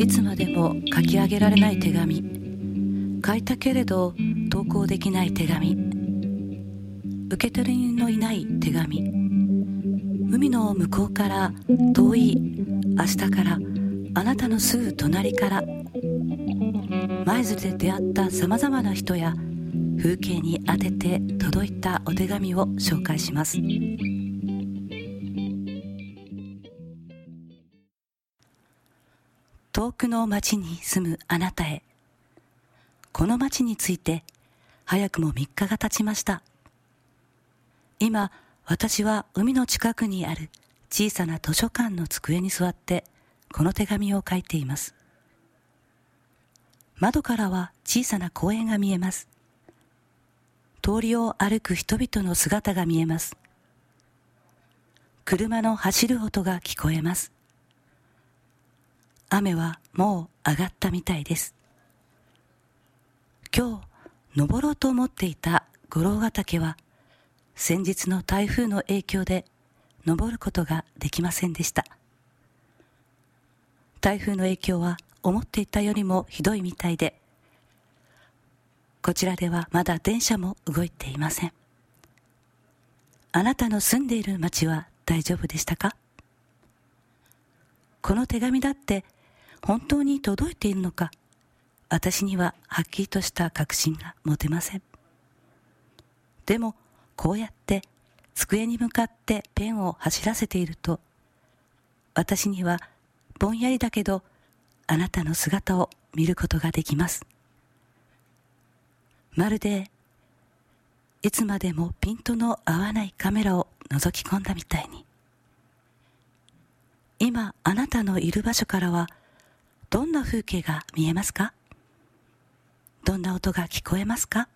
いつまでも書き上げられない手紙。書いたけれど投稿できない手紙。受け取りのいない手紙。海の向こうから遠い明日からあなたのすぐ隣から舞鶴で出会ったさまざまな人や風景に当てて届いたお手紙を紹介します。遠くの町に住むあなたへ。この町について早くも3日が経ちました。今私は海の近くにある小さな図書館の机に座ってこの手紙を書いています。窓からは小さな公園が見えます。通りを歩く人々の姿が見えます。車の走る音が聞こえます。雨はもう上がったみたいです。今日、登ろうと思っていた五郎ヶ岳は、先日の台風の影響で登ることができませんでした。台風の影響は思っていたよりもひどいみたいで、こちらではまだ電車も動いていません。あなたの住んでいる町は大丈夫でしたか？この手紙だって本当に届いているのか。私にははっきりとした確信が持てません。でもこうやって机に向かってペンを走らせていると私にはぼんやりだけどあなたの姿を見ることができます。まるでいつまでもピントの合わないカメラを覗き込んだみたいに。今あなたのいる場所からはどんな風景が見えますか？どんな音が聞こえますか？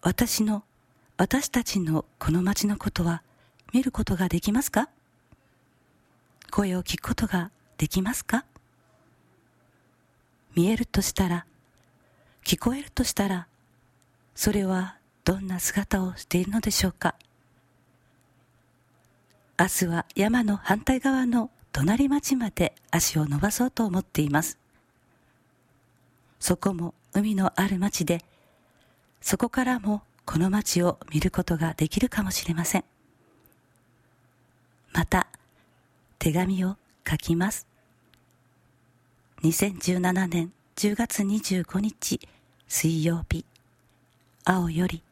私の、私たちのこの街のことは見ることができますか？声を聞くことができますか？見えるとしたら、聞こえるとしたら、それはどんな姿をしているのでしょうか？明日は山の反対側の隣町まで足を伸ばそうと思っています。そこも海のある町で、そこからもこの町を見ることができるかもしれません。また、手紙を書きます。2017年10月25日水曜日、青より